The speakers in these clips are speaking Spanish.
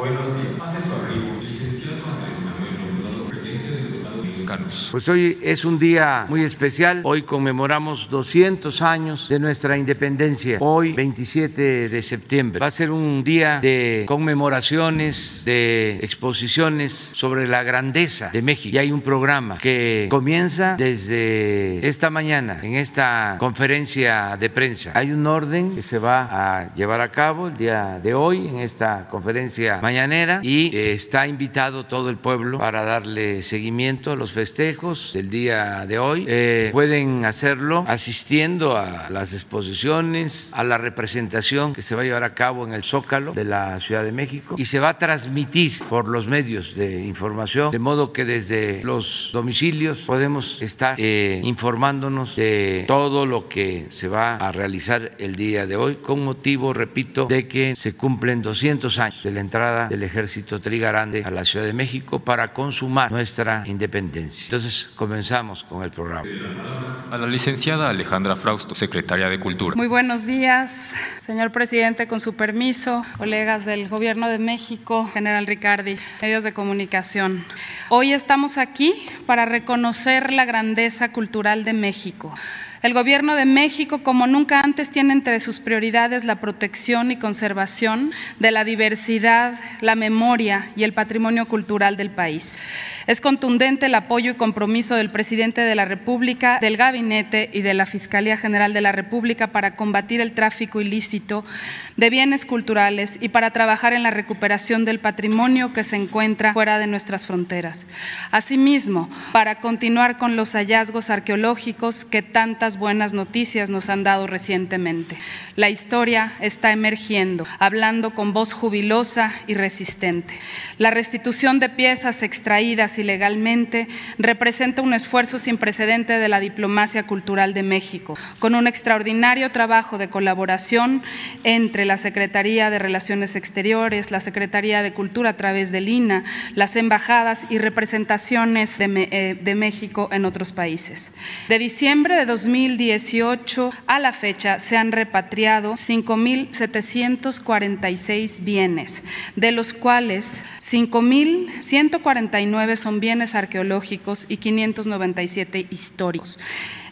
Buenos días. Hace su arribo, licenciado Andrés Pues hoy es un día muy especial. Hoy conmemoramos 200 años de nuestra independencia. Hoy, 27 de septiembre. Va a ser un día de conmemoraciones, de exposiciones sobre la grandeza de México. Y hay un programa que comienza desde esta mañana en esta conferencia de prensa. Hay un orden que se va a llevar a cabo el día de hoy en esta conferencia mañanera y eh, está invitado todo el pueblo para darle seguimiento a los festejos del día de hoy. Eh, pueden hacerlo asistiendo a las exposiciones, a la representación que se va a llevar a cabo en el Zócalo de la Ciudad de México y se va a transmitir por los medios de información, de modo que desde los domicilios podemos estar eh, informándonos de todo lo que se va a realizar el día de hoy con motivo, repito, de que se cumplen 200 años de la entrada del ejército trigarante a la Ciudad de México para consumar nuestra independencia. Entonces comenzamos con el programa. A la licenciada Alejandra Frausto, secretaria de Cultura. Muy buenos días, señor presidente, con su permiso, colegas del Gobierno de México, general Ricardi, medios de comunicación. Hoy estamos aquí para reconocer la grandeza cultural de México. El Gobierno de México, como nunca antes, tiene entre sus prioridades la protección y conservación de la diversidad, la memoria y el patrimonio cultural del país. Es contundente el apoyo y compromiso del presidente de la República, del Gabinete y de la Fiscalía General de la República para combatir el tráfico ilícito de bienes culturales y para trabajar en la recuperación del patrimonio que se encuentra fuera de nuestras fronteras. Asimismo, para continuar con los hallazgos arqueológicos que tantas buenas noticias nos han dado recientemente. La historia está emergiendo, hablando con voz jubilosa y resistente. La restitución de piezas extraídas ilegalmente representa un esfuerzo sin precedente de la diplomacia cultural de México, con un extraordinario trabajo de colaboración entre la Secretaría de Relaciones Exteriores, la Secretaría de Cultura a través del INA, las embajadas y representaciones de, eh, de México en otros países. De diciembre de 2018 a la fecha se han repatriado 5.746 bienes, de los cuales 5.149 son bienes arqueológicos y 597 históricos.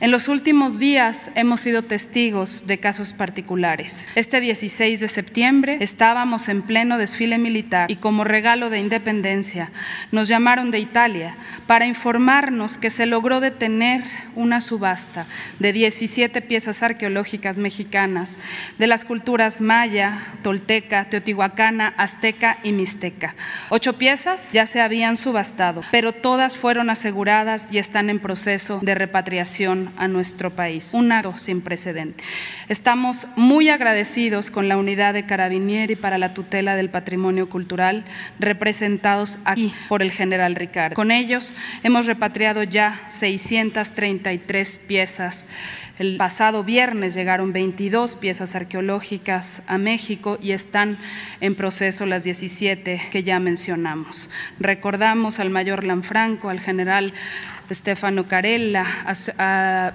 En los últimos días hemos sido testigos de casos particulares. Este 16 de septiembre estábamos en pleno desfile militar y como regalo de independencia nos llamaron de Italia para informarnos que se logró detener una subasta de 17 piezas arqueológicas mexicanas de las culturas maya, tolteca, teotihuacana, azteca y mixteca. Ocho piezas ya se habían subastado, pero todas fueron aseguradas y están en proceso de repatriación a nuestro país. Un acto sin precedente. Estamos muy agradecidos con la unidad de Carabinieri para la tutela del patrimonio cultural, representados aquí por el general Ricardo. Con ellos hemos repatriado ya 633 piezas. El pasado viernes llegaron 22 piezas arqueológicas a México y están en proceso las 17 que ya mencionamos. Recordamos al mayor Lanfranco, al general Stefano Carella,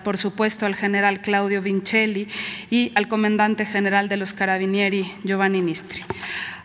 por supuesto al general Claudio Vincelli y al comandante general de los Carabinieri, Giovanni Nistri.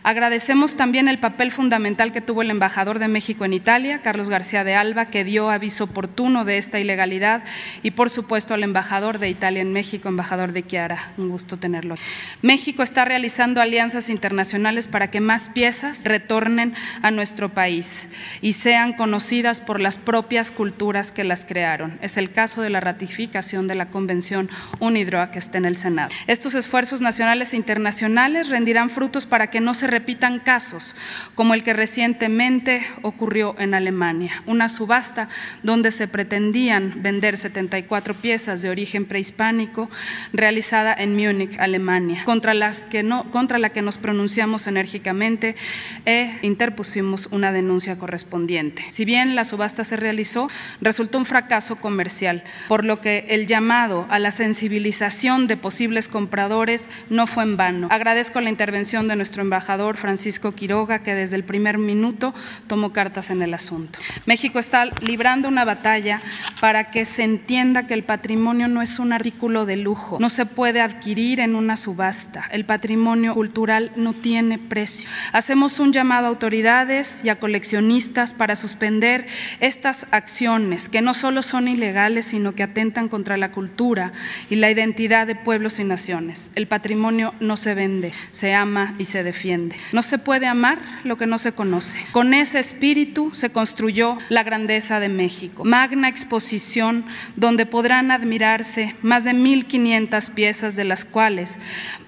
Agradecemos también el papel fundamental que tuvo el embajador de México en Italia, Carlos García de Alba, que dio aviso oportuno de esta ilegalidad, y por supuesto al embajador de Italia en México, embajador de Chiara. Un gusto tenerlo. México está realizando alianzas internacionales para que más piezas retornen a nuestro país y sean conocidas por las propias culturas que las crearon. Es el caso de la ratificación de la Convención UNIDROA que está en el Senado. Estos esfuerzos nacionales e internacionales rendirán frutos para que no se repitan casos como el que recientemente ocurrió en Alemania, una subasta donde se pretendían vender 74 piezas de origen prehispánico realizada en Múnich, Alemania, contra, las que no, contra la que nos pronunciamos enérgicamente e interpusimos una denuncia correspondiente. Si bien la subasta se realizó, resultó un fracaso comercial, por lo que el llamado a la sensibilización de posibles compradores no fue en vano. Agradezco la intervención de nuestro embajador Francisco Quiroga, que desde el primer minuto tomó cartas en el asunto. México está librando una batalla para que se entienda que el patrimonio no es un artículo de lujo, no se puede adquirir en una subasta. El patrimonio cultural no tiene precio. Hacemos un llamado a autoridades y a coleccionistas para suspender estas acciones que no solo son ilegales, sino que atentan contra la cultura y la identidad de pueblos y naciones. El patrimonio no se vende, se ama y se defiende. No se puede amar lo que no se conoce. Con ese espíritu se construyó la grandeza de México. Magna exposición donde podrán admirarse más de 1.500 piezas, de las cuales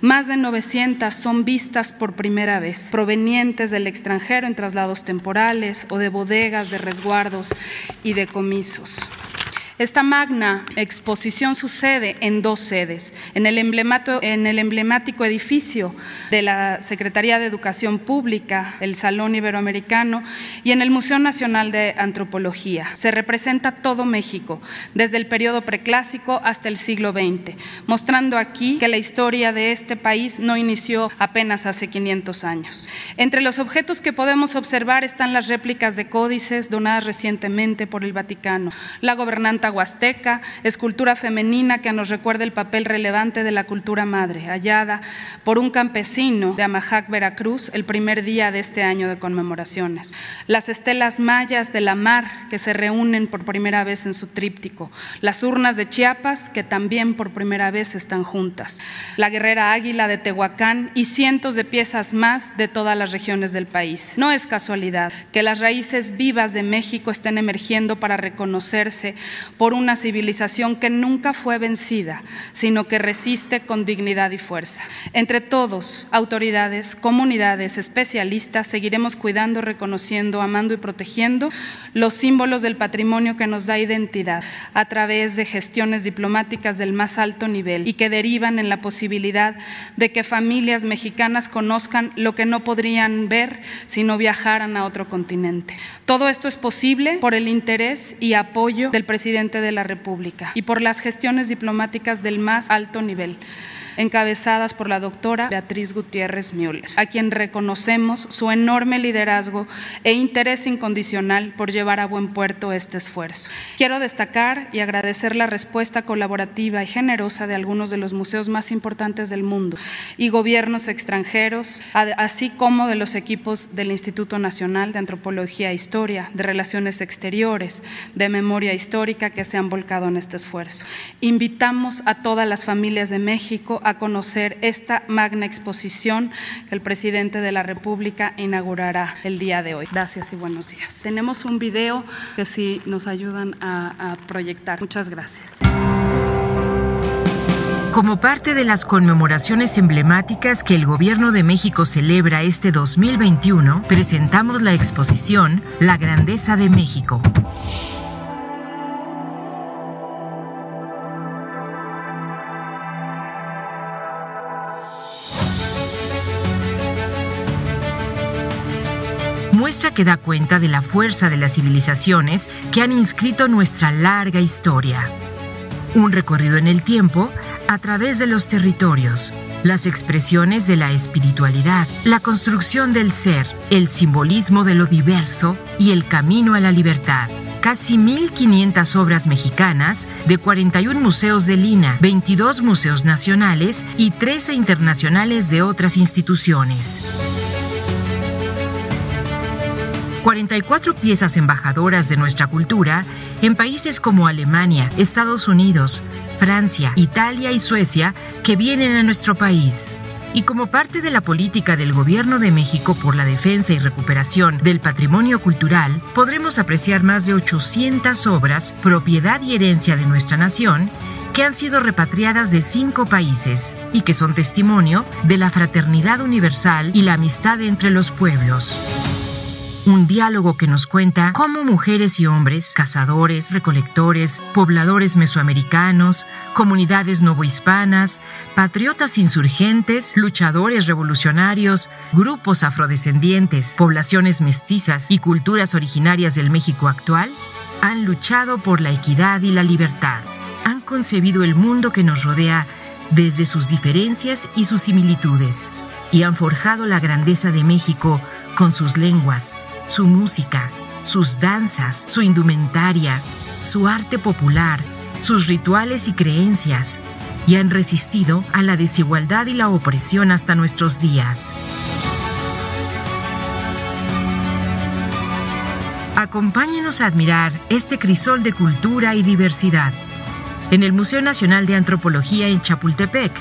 más de 900 son vistas por primera vez, provenientes del extranjero en traslados temporales o de bodegas, de resguardos y de comisos. Esta magna exposición sucede en dos sedes, en el, emblemático edificio de la Secretaría de Educación Pública, el Salón Iberoamericano, y en el Museo Nacional de Antropología. Se representa todo México, desde el periodo preclásico hasta el siglo XX, mostrando aquí que la historia de este país no inició apenas hace 500 años. Entre los objetos que podemos observar están las réplicas de códices donadas recientemente por el Vaticano, la gobernanta huasteca, escultura femenina que nos recuerda el papel relevante de la cultura madre, hallada por un campesino de Amajac, Veracruz, el primer día de este año de conmemoraciones. Las estelas mayas de la mar que se reúnen por primera vez en su tríptico. Las urnas de Chiapas que también por primera vez están juntas. La guerrera águila de Tehuacán y cientos de piezas más de todas las regiones del país. No es casualidad que las raíces vivas de México estén emergiendo para reconocerse por una civilización que nunca fue vencida, sino que resiste con dignidad y fuerza. Entre todos, autoridades, comunidades, especialistas, seguiremos cuidando, reconociendo, amando y protegiendo los símbolos del patrimonio que nos da identidad a través de gestiones diplomáticas del más alto nivel y que derivan en la posibilidad de que familias mexicanas conozcan lo que no podrían ver si no viajaran a otro continente. Todo esto es posible por el interés y apoyo del de la República y por las gestiones diplomáticas del más alto nivel encabezadas por la doctora Beatriz Gutiérrez Müller, a quien reconocemos su enorme liderazgo e interés incondicional por llevar a buen puerto este esfuerzo. Quiero destacar y agradecer la respuesta colaborativa y generosa de algunos de los museos más importantes del mundo y gobiernos extranjeros, así como de los equipos del Instituto Nacional de Antropología e Historia, de Relaciones Exteriores, de Memoria Histórica que se han volcado en este esfuerzo. Invitamos a todas las familias de México a conocer esta magna exposición que el presidente de la República inaugurará el día de hoy. Gracias y buenos días. Tenemos un video que si nos ayudan a, a proyectar. Muchas gracias. Como parte de las conmemoraciones emblemáticas que el Gobierno de México celebra este 2021, presentamos la exposición La Grandeza de México. Muestra que da cuenta de la fuerza de las civilizaciones que han inscrito nuestra larga historia. Un recorrido en el tiempo a través de los territorios, las expresiones de la espiritualidad, la construcción del ser, el simbolismo de lo diverso y el camino a la libertad. Casi 1.500 obras mexicanas de 41 museos de Lina, 22 museos nacionales y 13 internacionales de otras instituciones. 44 piezas embajadoras de nuestra cultura en países como Alemania, Estados Unidos, Francia, Italia y Suecia que vienen a nuestro país. Y como parte de la política del Gobierno de México por la defensa y recuperación del patrimonio cultural, podremos apreciar más de 800 obras, propiedad y herencia de nuestra nación, que han sido repatriadas de cinco países y que son testimonio de la fraternidad universal y la amistad entre los pueblos un diálogo que nos cuenta cómo mujeres y hombres, cazadores, recolectores, pobladores mesoamericanos, comunidades novohispanas, patriotas insurgentes, luchadores revolucionarios, grupos afrodescendientes, poblaciones mestizas y culturas originarias del México actual, han luchado por la equidad y la libertad. Han concebido el mundo que nos rodea desde sus diferencias y sus similitudes y han forjado la grandeza de México con sus lenguas, su música, sus danzas, su indumentaria, su arte popular, sus rituales y creencias, y han resistido a la desigualdad y la opresión hasta nuestros días. Acompáñenos a admirar este crisol de cultura y diversidad en el Museo Nacional de Antropología en Chapultepec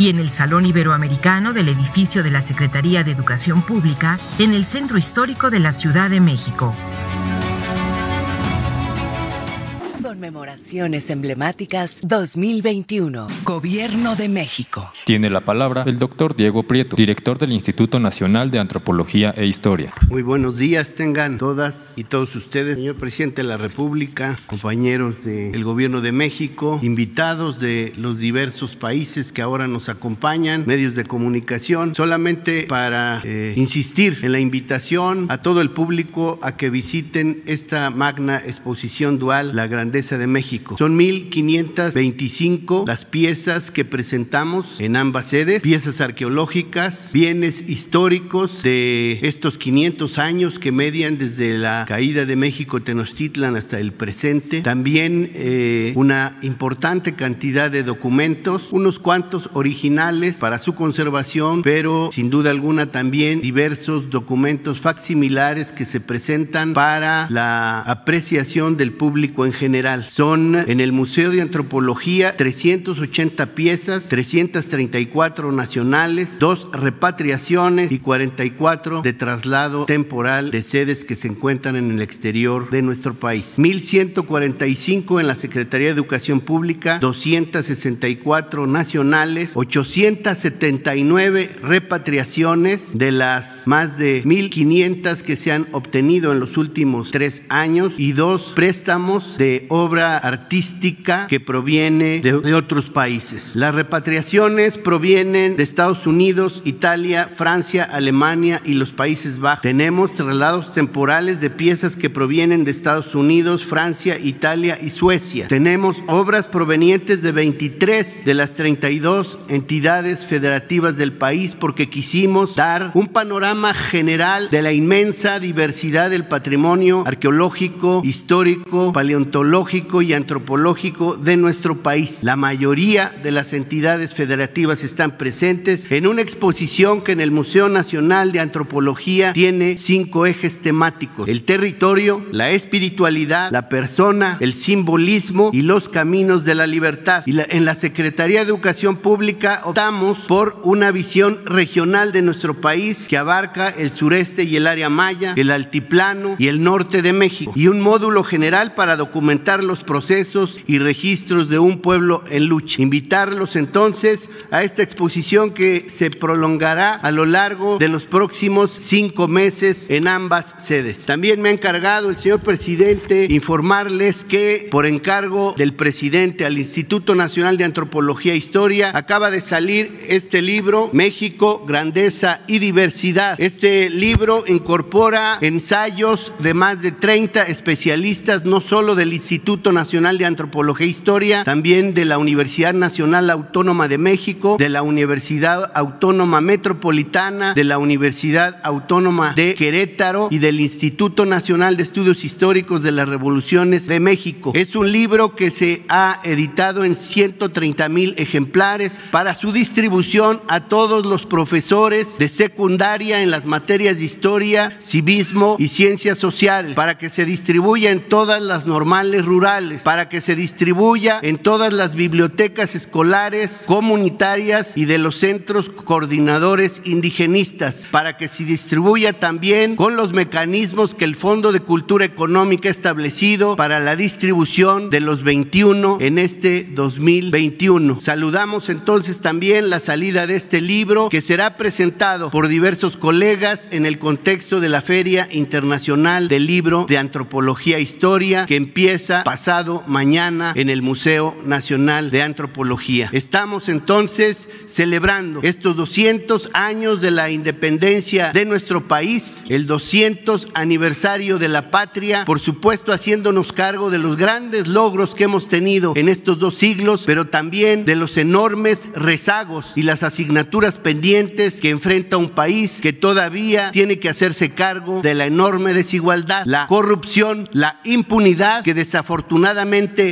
y en el Salón Iberoamericano del edificio de la Secretaría de Educación Pública en el Centro Histórico de la Ciudad de México. Conmemoraciones emblemáticas 2021. Gobierno de México. Tiene la palabra el doctor Diego Prieto, director del Instituto Nacional de Antropología e Historia. Muy buenos días tengan todas y todos ustedes, señor presidente de la República, compañeros del Gobierno de México, invitados de los diversos países que ahora nos acompañan, medios de comunicación, solamente para eh, insistir en la invitación a todo el público a que visiten esta magna exposición dual, La Grandeza de México. Son 1.525 las piezas que presentamos en ambas sedes, piezas arqueológicas, bienes históricos de estos 500 años que median desde la caída de México Tenochtitlan hasta el presente. También eh, una importante cantidad de documentos, unos cuantos originales para su conservación, pero sin duda alguna también diversos documentos facsimilares que se presentan para la apreciación del público en general. Son en el Museo de Antropología 380 piezas, 334 nacionales, dos repatriaciones y 44 de traslado temporal de sedes que se encuentran en el exterior de nuestro país. 1145 en la Secretaría de Educación Pública, 264 nacionales, 879 repatriaciones de las más de 1500 que se han obtenido en los últimos tres años y dos préstamos de obra artística que proviene de, de, otros países. Las repatriaciones provienen de Estados Unidos, Italia, Francia, Alemania y los Países Bajos. Tenemos traslados temporales de piezas que provienen de Estados Unidos, Francia, Italia y Suecia. Tenemos obras provenientes de 23 de las 32 entidades federativas del país porque quisimos dar un panorama general de la inmensa diversidad del patrimonio arqueológico, histórico, paleontológico y antropológico de nuestro país. La mayoría de las entidades federativas están presentes en una exposición que en el Museo Nacional de Antropología tiene cinco ejes temáticos. El territorio, la espiritualidad, la persona, el simbolismo y los caminos de la libertad. Y la, en la Secretaría de Educación Pública optamos por una visión regional de nuestro país que abarca el sureste y el área maya, el altiplano y el norte de México. Y un módulo general para documentar los procesos y registros de un pueblo en lucha. Invitarlos entonces a esta exposición que se prolongará a lo largo de los próximos cinco meses en ambas sedes. También me ha encargado el señor presidente informarles que por encargo del presidente al Instituto Nacional de Antropología e Historia acaba de salir este libro México, Grandeza y Diversidad. Este libro incorpora ensayos de más de 30 especialistas, no solo del Instituto Nacional de Antropología e Historia, también de la Universidad Nacional Autónoma de México, de la Universidad Autónoma Metropolitana, de la Universidad Autónoma de Querétaro y del Instituto Nacional de Estudios Históricos de las Revoluciones de México. Es un libro que se ha editado en 130 mil ejemplares para su distribución a todos los profesores de secundaria en las materias de historia, civismo y ciencias sociales, para que se distribuya en todas las normales rurales, para que se distribuya en todas las bibliotecas escolares, comunitarias y de los centros coordinadores indigenistas, para que se distribuya también con los mecanismos que el Fondo de Cultura Económica ha establecido para la distribución de los 21 en este 2021. Saludamos entonces también la salida de este libro que será presentado por diversos colegas en el contexto de la Feria Internacional del Libro de Antropología e Historia que empieza pasado mañana en el Museo Nacional de Antropología. Estamos entonces celebrando estos 200 años de la independencia de nuestro país, el 200 aniversario de la patria, por supuesto haciéndonos cargo de los grandes logros que hemos tenido en estos dos siglos, pero también de los enormes rezagos y las asignaturas pendientes que enfrenta un país que todavía tiene que hacerse cargo de la enorme desigualdad, la corrupción, la impunidad que desafortunadamente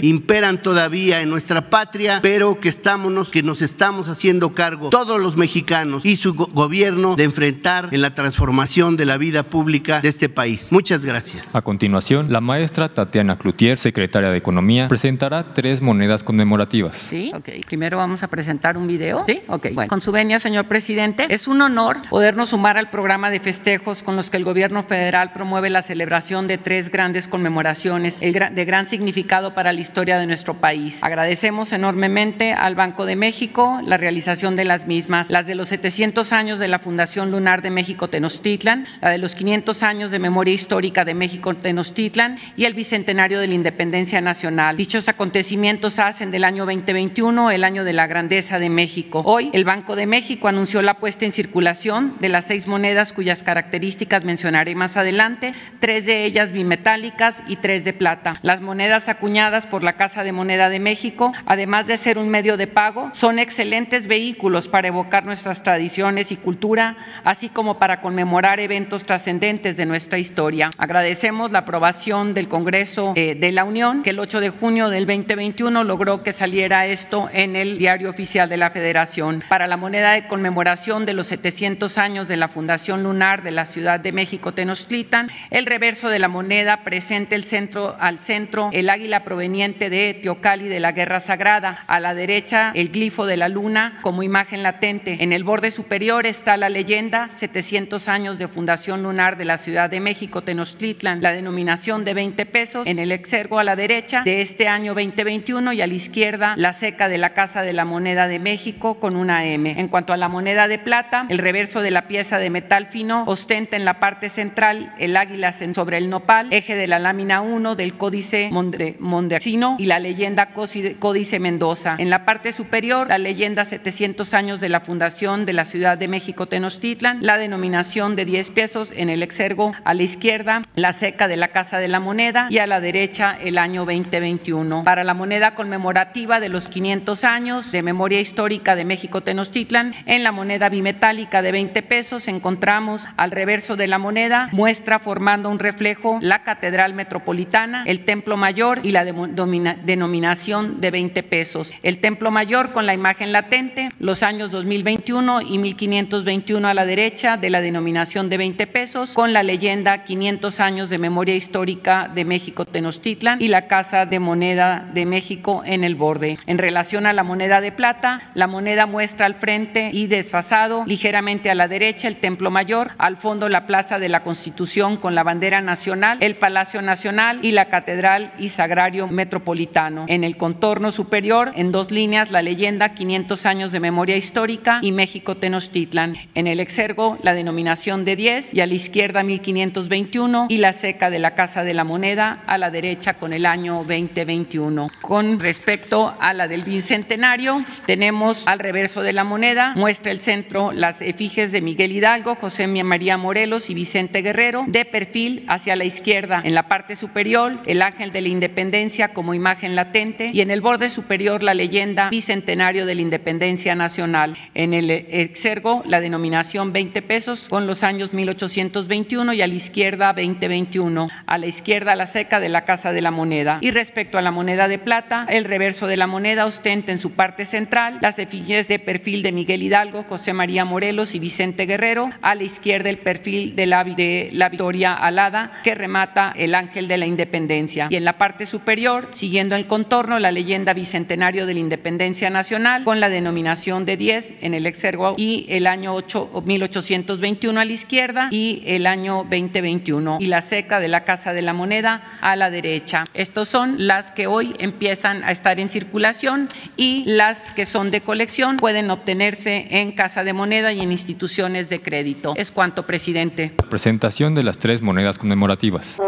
imperan todavía en nuestra patria, pero que estamos, que nos estamos haciendo cargo todos los mexicanos y su gobierno de enfrentar en la transformación de la vida pública de este país. Muchas gracias. A continuación, la maestra Tatiana Cloutier, secretaria de Economía, presentará tres monedas conmemorativas. Sí, ok. Primero vamos a presentar un video. Sí, ok. Bueno, con su venia, señor presidente, es un honor podernos sumar al programa de festejos con los que el gobierno federal promueve la celebración de tres grandes conmemoraciones de gran significado para la historia de nuestro país. Agradecemos enormemente al Banco de México la realización de las mismas, las de los 700 años de la Fundación Lunar de México Tenochtitlan, la de los 500 años de memoria histórica de México Tenochtitlan y el bicentenario de la independencia nacional. Dichos acontecimientos hacen del año 2021 el año de la grandeza de México. Hoy el Banco de México anunció la puesta en circulación de las seis monedas cuyas características mencionaré más adelante, tres de ellas bimetálicas y tres de plata. Las monedas acuñadas por la Casa de Moneda de México, además de ser un medio de pago, son excelentes vehículos para evocar nuestras tradiciones y cultura, así como para conmemorar eventos trascendentes de nuestra historia. Agradecemos la aprobación del Congreso eh, de la Unión, que el 8 de junio del 2021 logró que saliera esto en el Diario Oficial de la Federación. Para la moneda de conmemoración de los 700 años de la Fundación Lunar de la Ciudad de México Tenochtitlan, el reverso de la moneda presenta el centro, al centro el águila proveniente de Teocali de la Guerra Sagrada, a la derecha el glifo de la luna como imagen latente. En el borde superior está la leyenda 700 años de Fundación Lunar de la Ciudad de México Tenochtitlan, la denominación de 20 pesos en el exergo a la derecha de este año 2021 y a la izquierda la seca de la Casa de la Moneda de México con una M. En cuanto a la moneda de plata, el reverso de la pieza de metal fino ostenta en la parte central el águila sobre el nopal, eje de la lámina 1 del códice mondexino y la leyenda Códice Mendoza. En la parte superior, la leyenda 700 años de la fundación de la Ciudad de México Tenochtitlan, la denominación de 10 pesos en el exergo a la izquierda, la seca de la Casa de la Moneda y a la derecha el año 2021. Para la moneda conmemorativa de los 500 años de memoria histórica de México Tenochtitlan, en la moneda bimetálica de 20 pesos encontramos al reverso de la moneda muestra formando un reflejo la Catedral Metropolitana, el Templo Mayor y la denominación de 20 pesos. El Templo Mayor con la imagen latente, los años 2021 y 1521 a la derecha de la denominación de 20 pesos, con la leyenda 500 años de memoria histórica de México Tenochtitlan y la Casa de Moneda de México en el borde. En relación a la moneda de plata, la moneda muestra al frente y desfasado, ligeramente a la derecha, el Templo Mayor, al fondo la Plaza de la Constitución con la bandera nacional, el Palacio Nacional y la Catedral y Sagrario Metropolitano. En el contorno superior, en dos líneas, la leyenda 500 años de memoria histórica y México Tenochtitlan. En el exergo, la denominación de 10 y a la izquierda 1521 y la seca de la Casa de la Moneda a la derecha con el año 2021. Con respecto a la del bicentenario, tenemos al reverso de la moneda, muestra el centro las efigies de Miguel Hidalgo, José María Morelos y Vicente Guerrero, de perfil hacia la izquierda. En la parte superior, el ángel de la independencia como imagen latente y en el borde superior la leyenda bicentenario de la independencia nacional. En el exergo, la denominación 20 pesos con los años 1821 y a la izquierda 2021. A la izquierda la seca de la Casa de la Moneda. Y respecto a la moneda de plata, el reverso de la moneda ostenta en su parte central las efigies de perfil de Miguel Hidalgo, José María Morelos y Vicente Guerrero. A la izquierda el perfil de la, de la Victoria Alada que remata el ángel de la independencia. Y en la parte superior, siguiendo el contorno, la leyenda bicentenario de la independencia nacional con la denominación de 10 en el exergo y el año 8, 1821 a la izquierda y el año 2021 y la seca de la Casa de la Moneda a la derecha. Estos son las que hoy empiezan a estar en circulación y las que son de colección pueden obtenerse en Casa de Moneda y en instituciones de crédito. Es cuanto, presidente. Presentación de las tres monedas conmemorativas.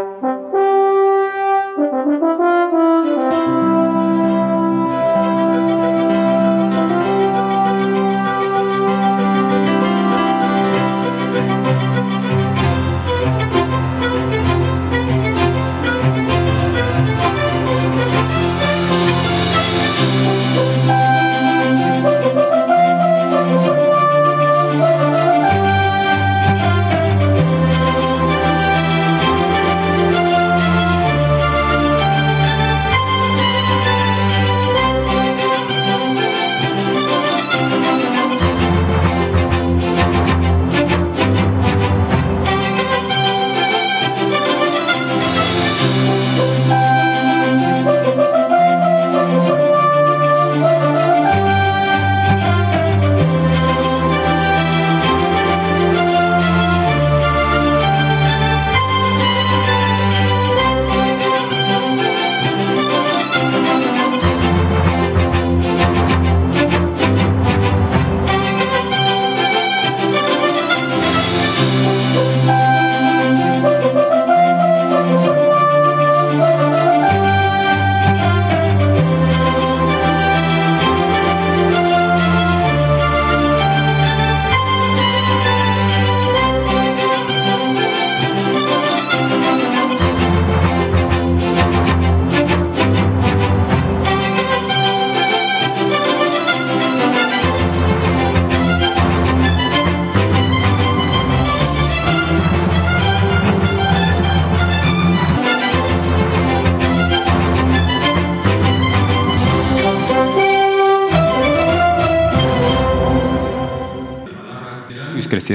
Thank you.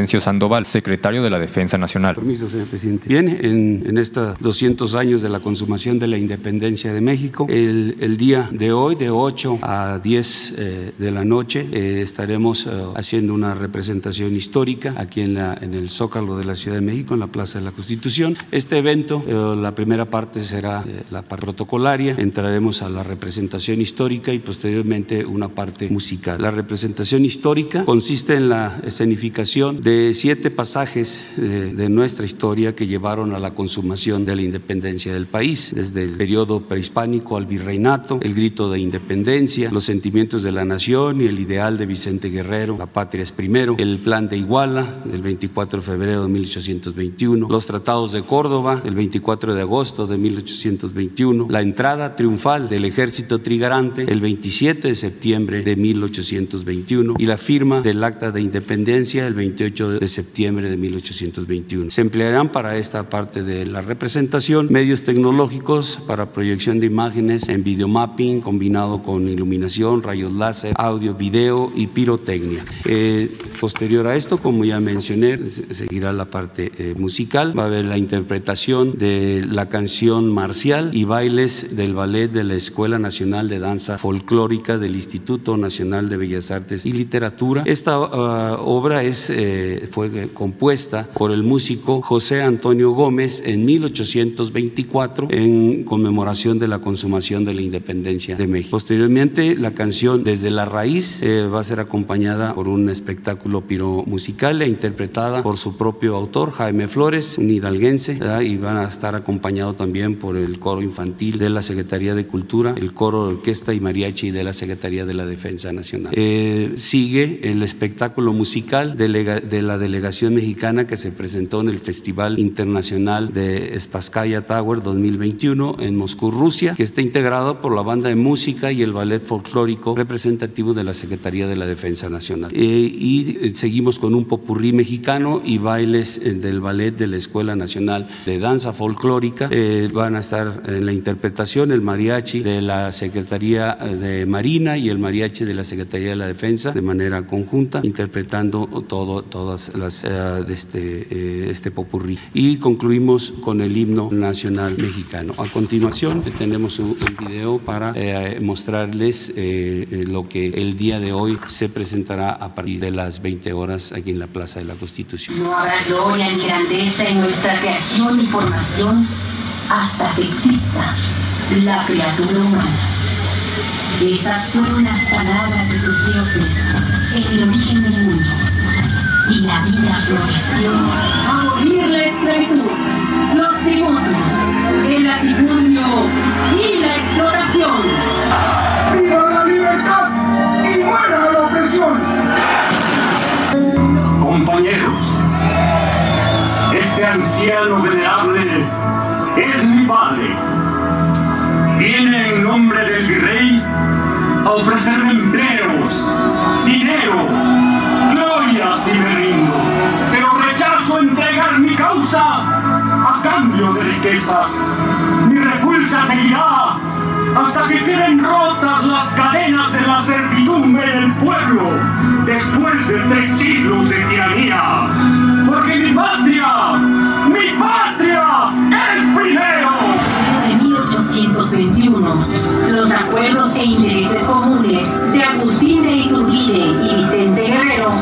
Crescencio Sandoval, secretario de la Defensa Nacional. Permiso, señor presidente. Bien, en, en estos 200 años de la consumación de la independencia de México, el, el día de hoy, de 8 a 10 eh, de la noche, eh, estaremos eh, haciendo una representación histórica aquí en, la, en el Zócalo de la Ciudad de México, en la Plaza de la Constitución. Este evento, eh, la primera parte será eh, la parte protocolaria, entraremos a la representación histórica y posteriormente una parte musical. La representación histórica consiste en la escenificación de siete pasajes eh, de nuestra historia que llevaron a la consumación de la independencia del país, desde el periodo prehispánico al virreinato, el grito de independencia, los sentimientos de la nación y el ideal de Vicente Guerrero, la patria es primero, el plan de Iguala del 24 de febrero de 1821, los tratados de Córdoba del 24 de agosto de 1821, la entrada triunfal del ejército trigarante el 27 de septiembre de 1821 y la firma del acta de independencia el 28 de septiembre de 1821. Se emplearán para esta parte de la representación medios tecnológicos para proyección de imágenes en videomapping combinado con iluminación, rayos láser, audio, video y pirotecnia. Eh, posterior a esto, como ya mencioné, se- seguirá la parte eh, musical, va a haber la interpretación de la canción marcial y bailes del ballet de la Escuela Nacional de Danza Folclórica del Instituto Nacional de Bellas Artes y Literatura. Esta ah, obra es, eh, fue compuesta por el músico José Antonio Gómez en 1824 en conmemoración de la consumación de la independencia de México. Posteriormente, la canción Desde la Raíz eh, va a ser acompañada por un espectáculo piromusical e interpretada por su propio autor, Jaime Flores, un hidalguense, y van a estar acompañados también por el coro infantil de la Secretaría de Cultura, el coro de orquesta y mariachi de la Secretaría de la Defensa Nacional. Eh, sigue el espectáculo musical de la delegación mexicana que se presentó en el Festival Internacional de Spaskaya Tower 2021 en Moscú, Rusia, que está integrado por la banda de música y el ballet folclórico representativo de la Secretaría de la Defensa Nacional. Eh, y eh, seguimos con un popurrí mexicano y bailes eh, del ballet de la Escuela Nacional de Danza Folclórica. Eh, van a estar en la interpretación el mariachi de la Secretaría de Marina y el mariachi de la Secretaría de la Defensa de manera conjunta, interpretando todo, todas las eh, de este, eh, este popurrí. Y concluimos con el himno nacional mexicano. A continuación tenemos un, un video para eh, mostrarles eh, eh, lo que el día de hoy se presentará a partir de las 20 horas aquí en la Plaza de la Constitución. No habrá gloria ni grandeza en nuestra creación y formación hasta que exista la criatura humana. Esas fueron las palabras de sus dioses en el origen del mundo. Y la vida floreció. Abolir la esclavitud, los tributos, el latifundio y la explotación. ¡Viva la libertad y muera la opresión! Compañeros, este anciano venerable es mi padre. Viene en nombre del virrey a ofrecerme empleos, dinero, de riquezas. Mi repulsa seguirá hasta que queden rotas las cadenas de la servidumbre del pueblo después de tres siglos de tiranía. Porque mi patria, mi patria es primero. de 1821, los acuerdos e intereses comunes de Agustín de Iturbide y Vicente Guerrero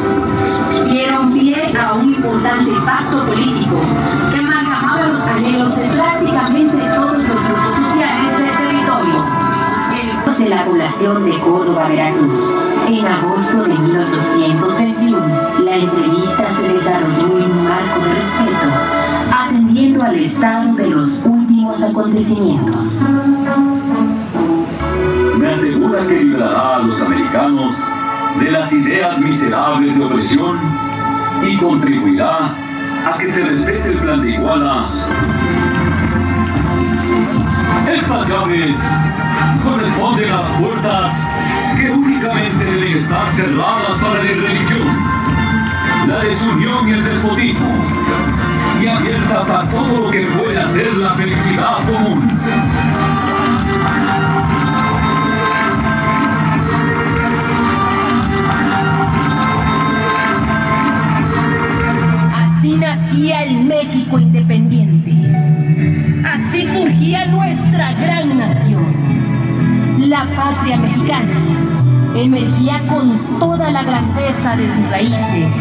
dieron pie a un importante pacto político que de Córdoba, Veracruz. En agosto de 1821, la entrevista se desarrolló en un marco de respeto, atendiendo al estado de los últimos acontecimientos. Me asegura que librará a los americanos de las ideas miserables de opresión y contribuirá a que se respete el plan de Iguala. Llaves corresponden a las puertas que únicamente deben estar cerradas para la religión, la desunión y el despotismo, y abiertas a todo lo que pueda ser la felicidad común. Así nacía el México independiente. Así surgía nuestra gran nación patria mexicana emergía con toda la grandeza de sus raíces.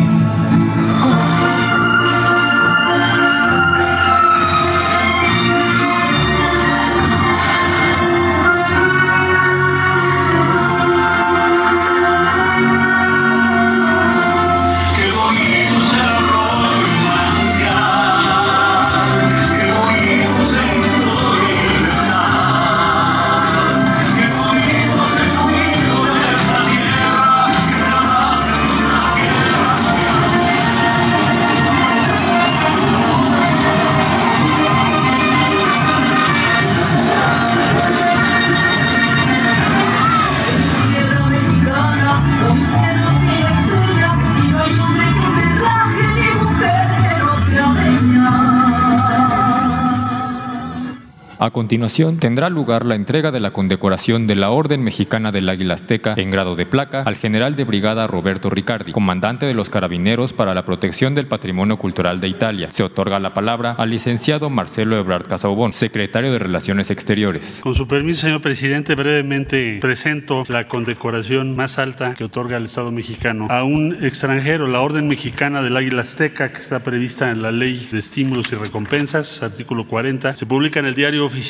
Continuación, tendrá lugar la entrega de la condecoración de la Orden Mexicana del Águila Azteca en grado de placa al general de brigada Roberto Ricardi, comandante de los Carabineros para la protección del patrimonio cultural de Italia. Se otorga la palabra al licenciado Marcelo Ebrard Casaubon, secretario de Relaciones Exteriores. Con su permiso, señor presidente, brevemente presento la condecoración más alta que otorga el Estado mexicano a un extranjero, la Orden Mexicana del Águila Azteca, que está prevista en la Ley de Estímulos y Recompensas, artículo 40. Se publica en el diario oficial.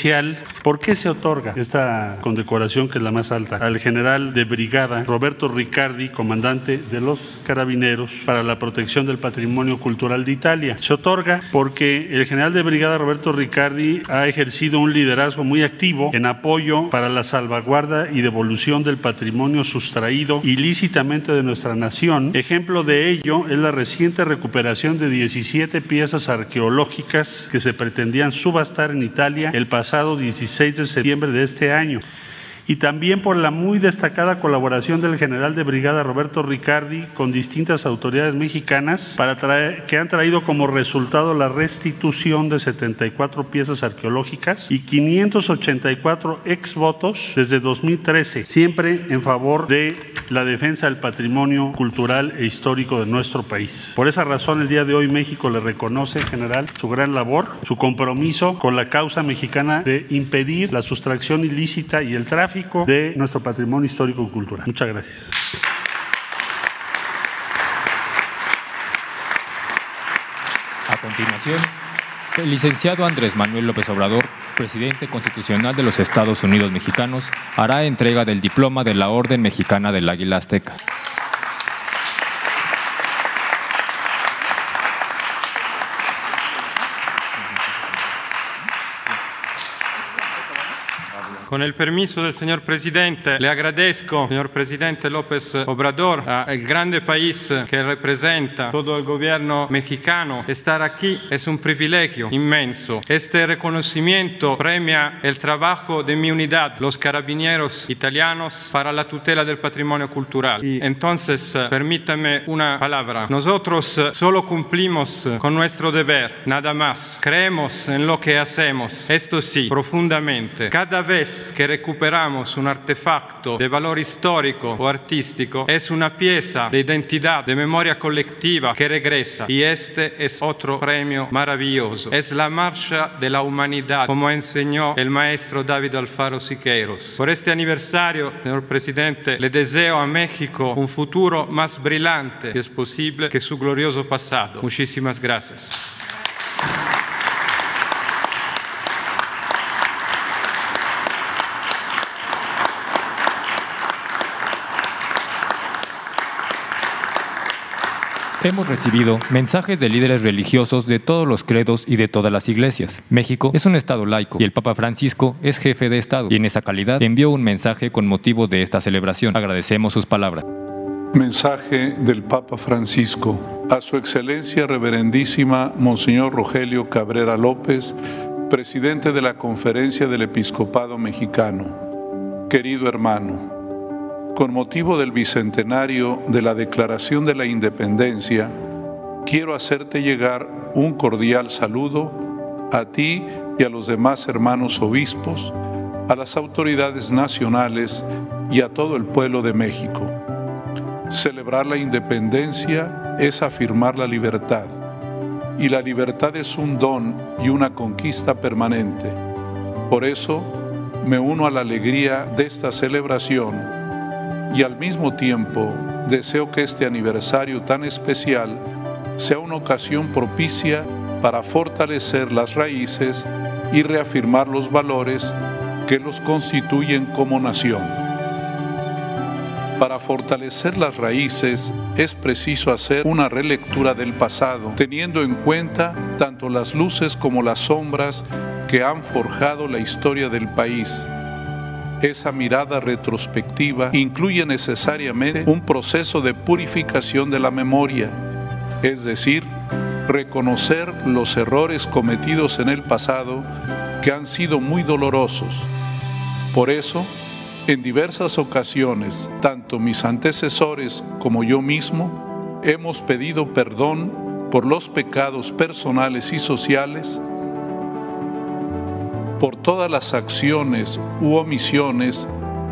¿Por qué se otorga esta condecoración, que es la más alta? Al general de brigada Roberto Ricardi, comandante de los Carabineros para la protección del patrimonio cultural de Italia. Se otorga porque el general de brigada Roberto Ricardi ha ejercido un liderazgo muy activo en apoyo para la salvaguarda y devolución del patrimonio sustraído ilícitamente de nuestra nación. Ejemplo de ello es la reciente recuperación de 17 piezas arqueológicas que se pretendían subastar en Italia el pasado 16 de septiembre de este año y también por la muy destacada colaboración del general de brigada Roberto Ricardi con distintas autoridades mexicanas para traer, que han traído como resultado la restitución de 74 piezas arqueológicas y 584 exvotos desde 2013, siempre en favor de la defensa del patrimonio cultural e histórico de nuestro país. Por esa razón, el día de hoy México le reconoce, general, su gran labor, su compromiso con la causa mexicana de impedir la sustracción ilícita y el tráfico de nuestro patrimonio histórico y cultural. Muchas gracias. A continuación, el licenciado Andrés Manuel López Obrador, presidente constitucional de los Estados Unidos mexicanos, hará entrega del diploma de la Orden Mexicana del Águila Azteca. Con el permiso del señor presidente, le agradezco, señor presidente López Obrador, al grande país que representa todo el gobierno mexicano. Estar aquí es un privilegio inmenso. Este reconocimiento premia el trabajo de mi unidad, los carabineros italianos, para la tutela del patrimonio cultural. Y entonces, eh, permítame una palabra. Nosotros eh, solo cumplimos eh, con nuestro deber, nada más. Creemos en lo que hacemos, esto sí, profundamente. Cada vez que recuperamos un artefacto de valor histórico o artístico, es una pieza de identidad, de memoria colectiva que regresa. Y este es otro premio maravilloso. Es la marcha de la humanidad, como enseñó el maestro David Alfaro Siqueiros. Por este aniversario, señor presidente, le deseo a México un futuro más brillante, si es posible, que su glorioso pasado. Muchísimas gracias. Hemos recibido mensajes de líderes religiosos de todos los credos y de todas las iglesias. México es un Estado laico y el Papa Francisco es jefe de Estado y en esa calidad envió un mensaje con motivo de esta celebración. Agradecemos sus palabras. Mensaje del Papa Francisco a Su Excelencia Reverendísima Monseñor Rogelio Cabrera López, presidente de la Conferencia del Episcopado Mexicano. Querido hermano, con motivo del bicentenario de la Declaración de la Independencia, quiero hacerte llegar un cordial saludo a ti y a los demás hermanos obispos, a las autoridades nacionales y a todo el pueblo de México. Celebrar la independencia es afirmar la libertad, y la libertad es un don y una conquista permanente. Por eso, me uno a la alegría de esta celebración y al mismo tiempo deseo que este aniversario tan especial sea una ocasión propicia para fortalecer las raíces y reafirmar los valores que los constituyen como nación. Para fortalecer las raíces es preciso hacer una relectura del pasado, teniendo en cuenta tanto las luces como las sombras que han forjado la historia del país. Esa mirada retrospectiva incluye necesariamente un proceso de purificación de la memoria, es decir, reconocer los errores cometidos en el pasado que han sido muy dolorosos. Por eso, en diversas ocasiones, tanto mis antecesores como yo mismo hemos pedido perdón por los pecados personales y sociales, por todas las acciones u omisiones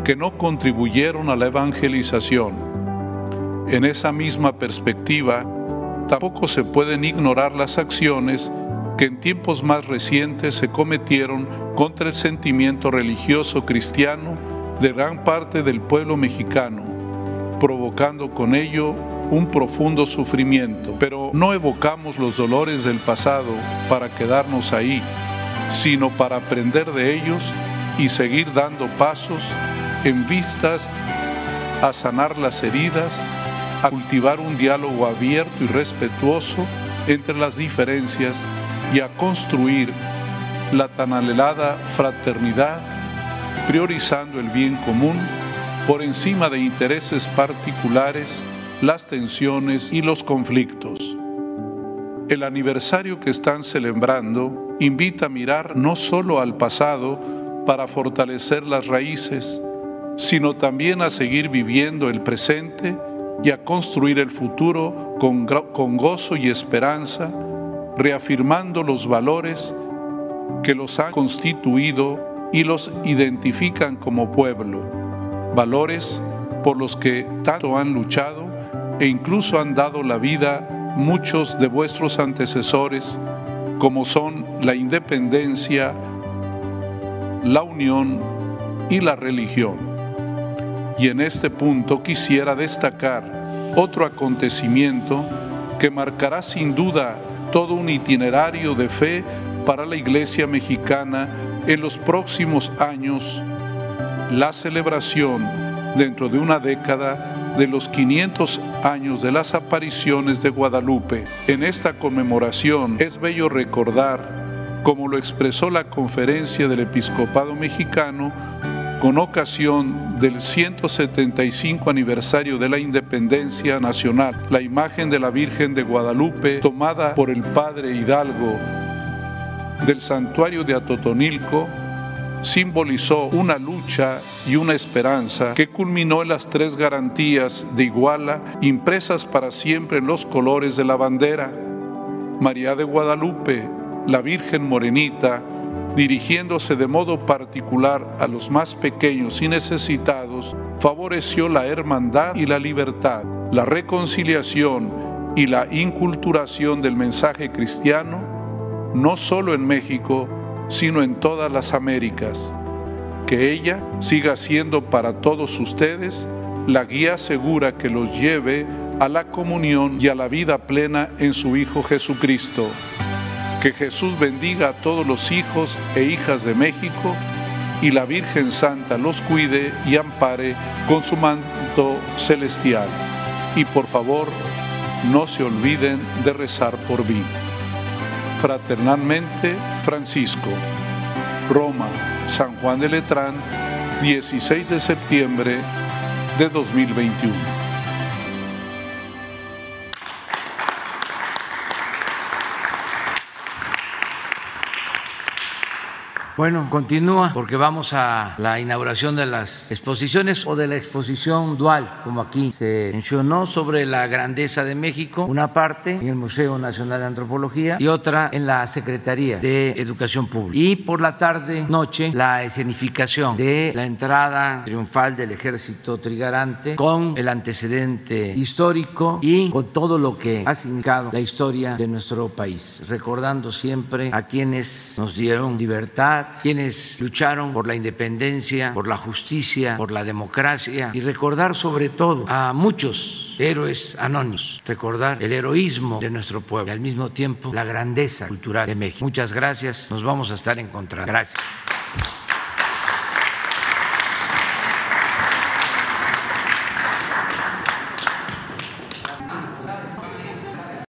que no contribuyeron a la evangelización. En esa misma perspectiva, tampoco se pueden ignorar las acciones que en tiempos más recientes se cometieron contra el sentimiento religioso cristiano de gran parte del pueblo mexicano, provocando con ello un profundo sufrimiento. Pero no evocamos los dolores del pasado para quedarnos ahí, sino para aprender de ellos y seguir dando pasos en vistas a sanar las heridas, a cultivar un diálogo abierto y respetuoso entre las diferencias y a construir la tan anhelada fraternidad priorizando el bien común por encima de intereses particulares, las tensiones y los conflictos. El aniversario que están celebrando invita a mirar no solo al pasado para fortalecer las raíces, sino también a seguir viviendo el presente y a construir el futuro con, con gozo y esperanza, reafirmando los valores que los han constituido y los identifican como pueblo, valores por los que tanto han luchado e incluso han dado la vida muchos de vuestros antecesores, como son la independencia, la unión y la religión. Y en este punto quisiera destacar otro acontecimiento que marcará sin duda todo un itinerario de fe para la Iglesia mexicana en los próximos años la celebración dentro de una década de los 500 años de las apariciones de Guadalupe. En esta conmemoración es bello recordar, como lo expresó la conferencia del episcopado mexicano, con ocasión del 175 aniversario de la independencia nacional, la imagen de la Virgen de Guadalupe tomada por el padre Hidalgo del santuario de Atotonilco simbolizó una lucha y una esperanza que culminó en las tres garantías de Iguala impresas para siempre en los colores de la bandera. María de Guadalupe, la Virgen Morenita, dirigiéndose de modo particular a los más pequeños y necesitados, favoreció la hermandad y la libertad, la reconciliación y la inculturación del mensaje cristiano no solo en México, sino en todas las Américas. Que ella siga siendo para todos ustedes la guía segura que los lleve a la comunión y a la vida plena en su Hijo Jesucristo. Que Jesús bendiga a todos los hijos e hijas de México y la Virgen Santa los cuide y ampare con su manto celestial. Y por favor, no se olviden de rezar por mí. Fraternalmente Francisco. Roma, San Juan de Letrán, 16 de septiembre de 2021. Bueno, continúa porque vamos a la inauguración de las exposiciones o de la exposición dual, como aquí se mencionó, sobre la grandeza de México, una parte en el Museo Nacional de Antropología y otra en la Secretaría de Educación Pública. Y por la tarde, noche, la escenificación de la entrada triunfal del ejército trigarante con el antecedente histórico y con todo lo que ha significado la historia de nuestro país, recordando siempre a quienes nos dieron libertad quienes lucharon por la independencia, por la justicia, por la democracia y recordar sobre todo a muchos héroes anónimos, recordar el heroísmo de nuestro pueblo y al mismo tiempo la grandeza cultural de México. Muchas gracias, nos vamos a estar encontrando. Gracias.